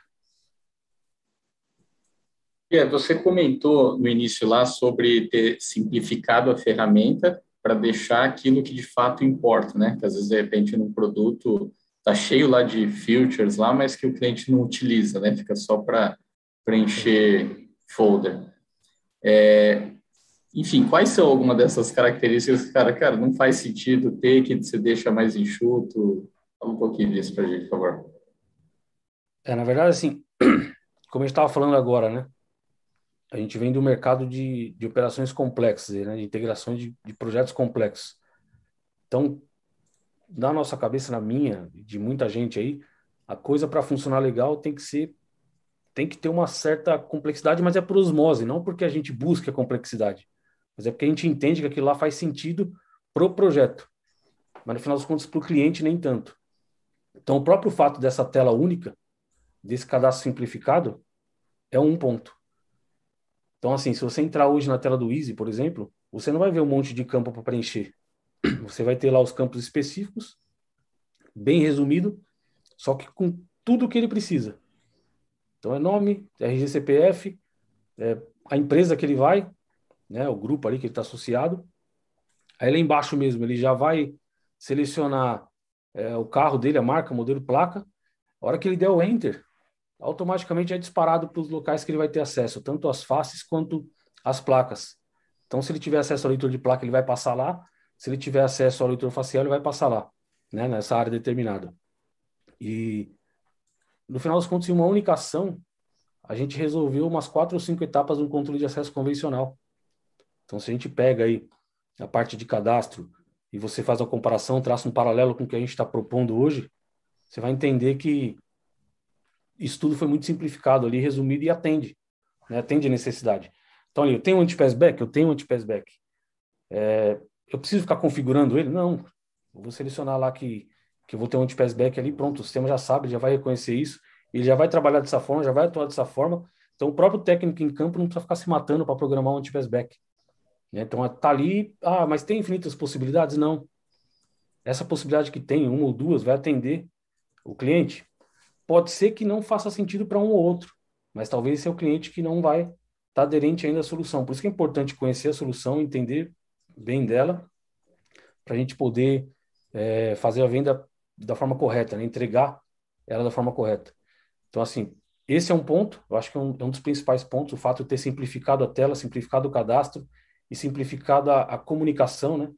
É, você comentou no início lá sobre ter simplificado a ferramenta para deixar aquilo que de fato importa, né? Que às vezes, de repente, num produto tá cheio lá de features lá, mas que o cliente não utiliza, né? Fica só para preencher folder. É, enfim, quais são algumas dessas características, cara, cara, não faz sentido ter que você deixa mais enxuto? Fala um pouquinho disso para gente, por favor. É, na verdade, assim, como a gente estava falando agora, né? A gente vem do mercado de, de operações complexas, né, de integrações de, de projetos complexos. Então, na nossa cabeça, na minha, de muita gente aí, a coisa para funcionar legal tem que ser, tem que ter uma certa complexidade, mas é por osmose, não porque a gente busca a complexidade, mas é porque a gente entende que aquilo lá faz sentido pro projeto. Mas no final das contas, para o cliente, nem tanto. Então, o próprio fato dessa tela única, desse cadastro simplificado, é um ponto. Então, assim, se você entrar hoje na tela do Easy, por exemplo, você não vai ver um monte de campo para preencher. Você vai ter lá os campos específicos, bem resumido, só que com tudo o que ele precisa. Então, é nome, RG CPF, é a empresa que ele vai, né, o grupo ali que ele está associado. Aí lá embaixo mesmo, ele já vai selecionar é, o carro dele, a marca, modelo, placa. A hora que ele der o Enter, automaticamente é disparado para os locais que ele vai ter acesso, tanto as faces quanto as placas. Então, se ele tiver acesso ao leitor de placa, ele vai passar lá. Se ele tiver acesso ao leitor facial, ele vai passar lá, né, nessa área determinada. E, no final das contas, em uma única ação, a gente resolveu umas quatro ou cinco etapas do controle de acesso convencional. Então, se a gente pega aí a parte de cadastro e você faz a comparação, traça um paralelo com o que a gente está propondo hoje, você vai entender que isso tudo foi muito simplificado ali, resumido e atende, né? atende a necessidade. Então, ali, eu tenho um anti-passback? Eu tenho um anti-passback. É, eu preciso ficar configurando ele? Não. Eu vou selecionar lá que, que eu vou ter um anti-passback ali, pronto, o sistema já sabe, já vai reconhecer isso, ele já vai trabalhar dessa forma, já vai atuar dessa forma. Então, o próprio técnico em campo não precisa ficar se matando para programar um anti-passback. Né? Então, tá ali, ah, mas tem infinitas possibilidades? Não. Essa possibilidade que tem, uma ou duas, vai atender o cliente pode ser que não faça sentido para um ou outro, mas talvez esse é o cliente que não vai estar tá aderente ainda à solução. Por isso que é importante conhecer a solução, entender bem dela, para a gente poder é, fazer a venda da forma correta, né? entregar ela da forma correta. Então, assim, esse é um ponto, eu acho que é um, é um dos principais pontos, o fato de ter simplificado a tela, simplificado o cadastro e simplificado a, a comunicação né?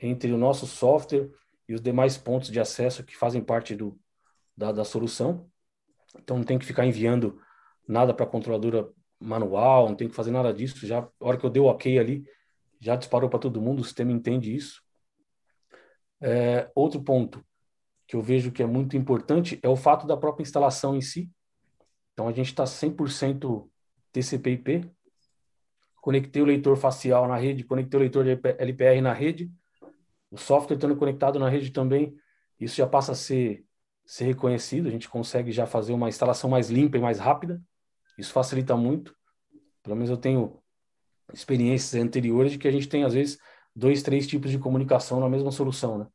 entre o nosso software e os demais pontos de acesso que fazem parte do, da, da solução. Então não tem que ficar enviando nada para a controladora manual, não tem que fazer nada disso. Já, a hora que eu dei o ok ali, já disparou para todo mundo, o sistema entende isso. É, outro ponto, que eu vejo que é muito importante é o fato da própria instalação em si. Então a gente está 100% TCP/IP. Conectei o leitor facial na rede, conectei o leitor de LPR na rede, o software estando conectado na rede também, isso já passa a ser, ser reconhecido, a gente consegue já fazer uma instalação mais limpa e mais rápida, isso facilita muito. Pelo menos eu tenho experiências anteriores de que a gente tem, às vezes, dois, três tipos de comunicação na mesma solução, né?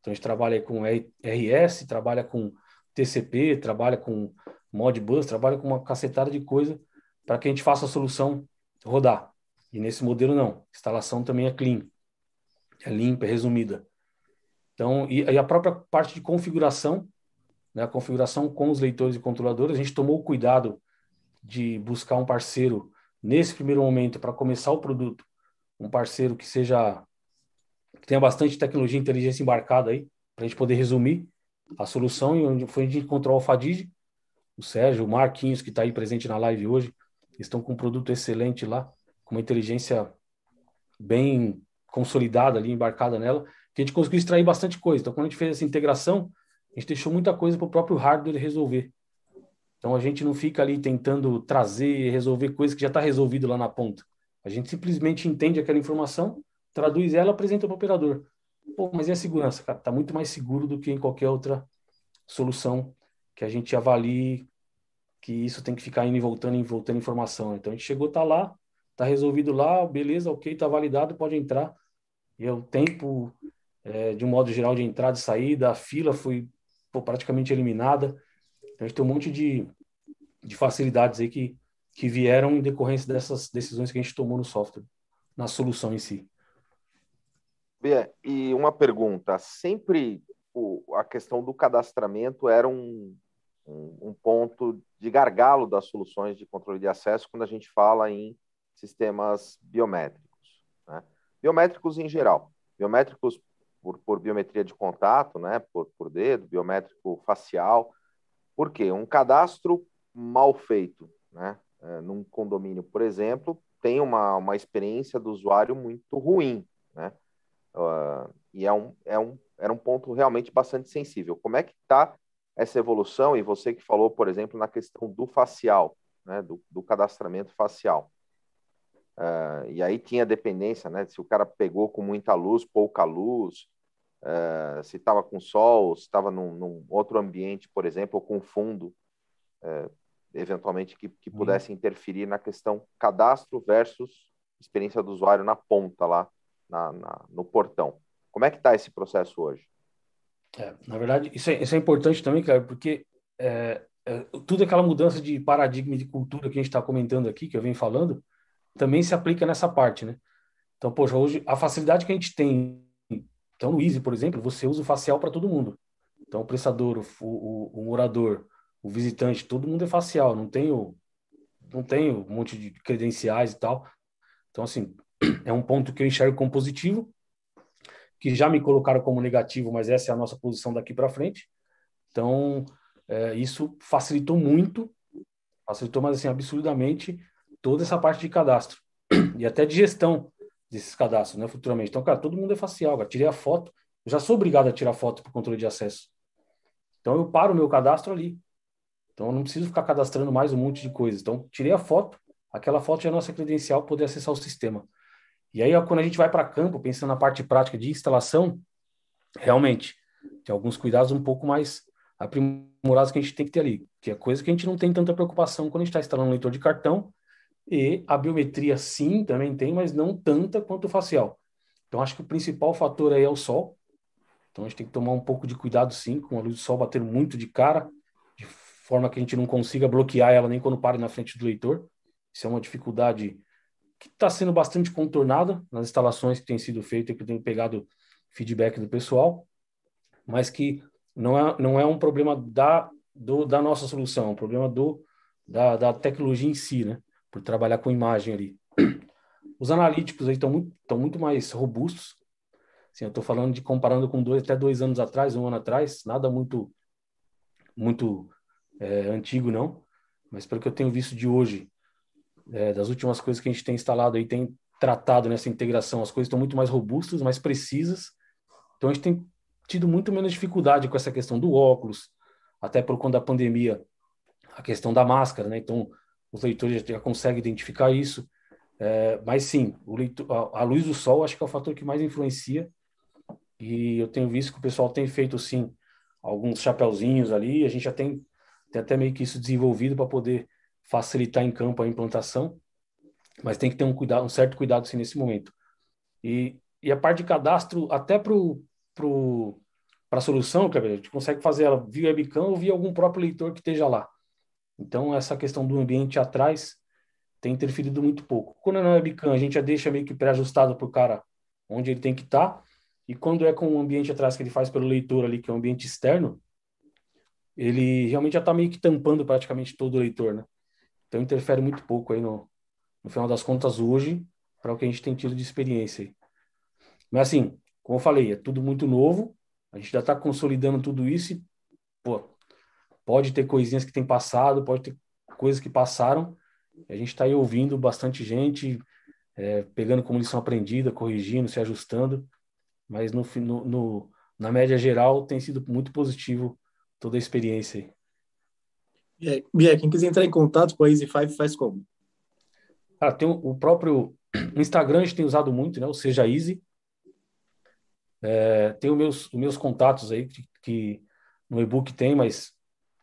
Então, a gente trabalha com RS, trabalha com TCP, trabalha com Modbus, trabalha com uma cacetada de coisa para que a gente faça a solução rodar. E nesse modelo, não. A instalação também é clean, é limpa, é resumida. Então, e, e a própria parte de configuração, né, a configuração com os leitores e controladores, a gente tomou o cuidado de buscar um parceiro nesse primeiro momento para começar o produto, um parceiro que seja que tenha bastante tecnologia e inteligência embarcada aí, para a gente poder resumir a solução, e onde foi a gente encontrou o Alfadid, o Sérgio, o Marquinhos, que está aí presente na live hoje, estão com um produto excelente lá, com uma inteligência bem consolidada ali, embarcada nela, que a gente conseguiu extrair bastante coisa. Então, quando a gente fez essa integração, a gente deixou muita coisa para o próprio hardware resolver. Então, a gente não fica ali tentando trazer, resolver coisas que já está resolvido lá na ponta. A gente simplesmente entende aquela informação traduz ela, apresenta para o operador. Pô, mas e a segurança? Cara, tá muito mais seguro do que em qualquer outra solução que a gente avalie que isso tem que ficar indo e voltando e voltando informação. Então a gente chegou, tá lá, tá resolvido lá, beleza, ok, tá validado, pode entrar. E o tempo, é, de um modo geral, de entrada e saída, a fila foi pô, praticamente eliminada. Então a gente tem um monte de, de facilidades aí que, que vieram em decorrência dessas decisões que a gente tomou no software, na solução em si. Bia, e uma pergunta: sempre o, a questão do cadastramento era um, um, um, ponto de gargalo das soluções de controle de acesso quando a gente fala em sistemas biométricos. Né? Biométricos em geral. Biométricos por, por biometria de contato, né? por, por dedo, biométrico facial. Por quê? Um cadastro mal feito, né? É, num condomínio, por exemplo, tem uma, uma experiência do usuário muito ruim. Né? Uh, e é um, é um, era um ponto realmente bastante sensível. Como é que está essa evolução? E você que falou, por exemplo, na questão do facial, né, do, do cadastramento facial. Uh, e aí tinha dependência, né? Se o cara pegou com muita luz, pouca luz, uh, se estava com sol, se estava num, num, outro ambiente, por exemplo, ou com fundo, uh, eventualmente que, que pudesse uhum. interferir na questão cadastro versus experiência do usuário na ponta lá na, na, no portão. Como é que está esse processo hoje? É, na verdade, isso é, isso é, importante também, cara, porque é, é, tudo aquela mudança de paradigma de cultura que a gente está comentando aqui, que eu venho falando, também se aplica nessa parte, né? Então, poxa, hoje a facilidade que a gente tem, então no Easy, por exemplo, você usa o facial para todo mundo. Então, o prestador, o, o, o, morador, o visitante, todo mundo é facial, não tem o, não tem um monte de credenciais e tal. Então, assim, é um ponto que eu enxergo como positivo, que já me colocaram como negativo, mas essa é a nossa posição daqui para frente. Então, é, isso facilitou muito, facilitou, mas assim, absurdamente, toda essa parte de cadastro e até de gestão desses cadastros, né, futuramente. Então, cara, todo mundo é facial, cara. Tirei a foto, eu já sou obrigado a tirar foto para controle de acesso. Então, eu paro o meu cadastro ali. Então, eu não preciso ficar cadastrando mais um monte de coisas. Então, tirei a foto, aquela foto é a nossa credencial para poder acessar o sistema. E aí, quando a gente vai para campo, pensando na parte prática de instalação, realmente, tem alguns cuidados um pouco mais aprimorados que a gente tem que ter ali, que é coisa que a gente não tem tanta preocupação quando a gente está instalando um leitor de cartão, e a biometria sim, também tem, mas não tanta quanto o facial. Então, acho que o principal fator aí é o sol. Então, a gente tem que tomar um pouco de cuidado sim, com a luz do sol bater muito de cara, de forma que a gente não consiga bloquear ela nem quando para na frente do leitor. Isso é uma dificuldade que está sendo bastante contornada nas instalações que têm sido feitas, que eu tenho pegado feedback do pessoal, mas que não é, não é um problema da, do, da nossa solução, é um problema do, da, da tecnologia em si, né? Por trabalhar com imagem ali. Os analíticos aí estão muito, muito mais robustos. Assim, eu estou falando de comparando com dois, até dois anos atrás, um ano atrás, nada muito, muito é, antigo, não. Mas pelo que eu tenho visto de hoje, é, das últimas coisas que a gente tem instalado aí, tem tratado nessa integração, as coisas estão muito mais robustas, mais precisas. Então a gente tem tido muito menos dificuldade com essa questão do óculos, até por conta da pandemia, a questão da máscara, né? Então, os leitores já conseguem identificar isso. É, mas sim, leitor, a, a, luz do sol acho que é o fator que mais influencia. E eu tenho visto que o pessoal tem feito sim alguns chapéuzinhos ali. A gente já tem, tem até meio que isso desenvolvido para poder facilitar em campo a implantação. Mas tem que ter um cuidado, um certo cuidado sim nesse momento. E, e a parte de cadastro, até para pro, a solução, a gente consegue fazer ela via webcam ou via algum próprio leitor que esteja lá. Então, essa questão do ambiente atrás tem interferido muito pouco. Quando é na webcam, a gente já deixa meio que pré-ajustado para o cara onde ele tem que estar. Tá, e quando é com o ambiente atrás que ele faz pelo leitor ali, que é um ambiente externo, ele realmente já está meio que tampando praticamente todo o leitor, né? Então interfere muito pouco aí no, no final das contas hoje para o que a gente tem tido de experiência. Mas assim, como eu falei, é tudo muito novo, a gente já está consolidando tudo isso e, pô, Pode ter coisinhas que tem passado, pode ter coisas que passaram. A gente está aí ouvindo bastante gente, é, pegando como lição aprendida, corrigindo, se ajustando. Mas no, no, no, na média geral tem sido muito positivo toda a experiência aí. Bia, quem quiser entrar em contato com a Easy Five faz como? Ah, tem o, o próprio Instagram a gente tem usado muito, né? O Seja Easy. É, tem os meus, os meus contatos aí que, que no e-book tem, mas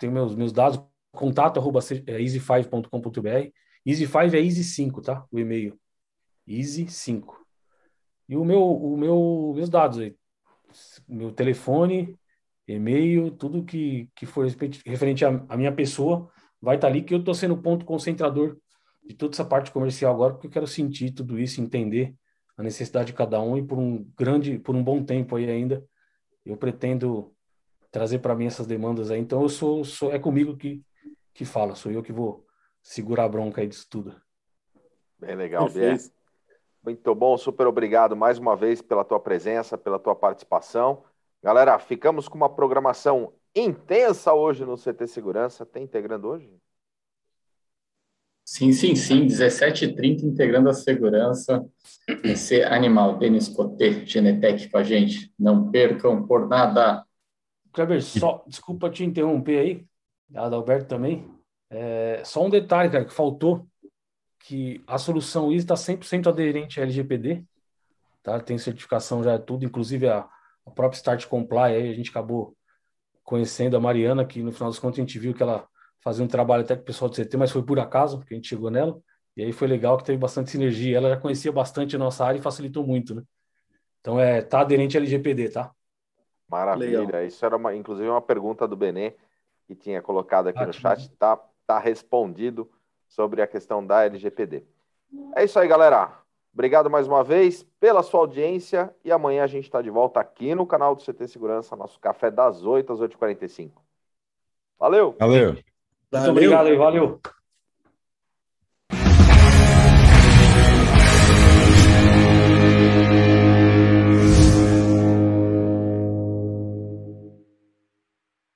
tenho meus, meus dados, contato arroba é, easy5.com.br. Easy5 é easy5, tá? O e-mail. Easy5. E o meu, o meu, meus dados aí. Meu telefone, e-mail, tudo que, que for referente à, minha pessoa vai estar tá ali, que eu estou sendo ponto concentrador de toda essa parte comercial agora, porque eu quero sentir tudo isso, entender a necessidade de cada um e por um grande, por um bom tempo aí ainda, eu pretendo trazer para mim essas demandas aí. Então eu sou, sou é comigo que que fala, sou eu que vou segurar a bronca aí disso tudo. Bem legal, Bier. Muito bom, super obrigado mais uma vez pela tua presença, pela tua participação. Galera, ficamos com uma programação intensa hoje no CT Segurança. Tem integrando hoje? Sim, sim, sim. 17h30 integrando a segurança. Ser animal. Denis Cotê, Genetec com a gente. Não percam por nada. Kleber, só, desculpa te interromper aí, Adalberto também. É, só um detalhe, cara, que faltou, que a solução ISO está 100% aderente à LGPD, tá? Tem certificação já tudo, inclusive a, a própria Start Comply, aí a gente acabou conhecendo a Mariana, que no final dos contos a gente viu que ela fazia um trabalho até com o pessoal do CT, mas foi por acaso, porque a gente chegou nela, e aí foi legal que teve bastante sinergia. Ela já conhecia bastante a nossa área e facilitou muito, né? Então, é, tá aderente à LGPD, tá? Maravilha. Legal. Isso era uma, inclusive uma pergunta do Benê que tinha colocado aqui no chat. Tá, tá respondido sobre a questão da LGPD. É isso aí, galera. Obrigado mais uma vez pela sua audiência e amanhã a gente está de volta aqui no canal do CT Segurança, nosso café das 8 às 8h45. Valeu! Valeu! Muito obrigado aí, valeu!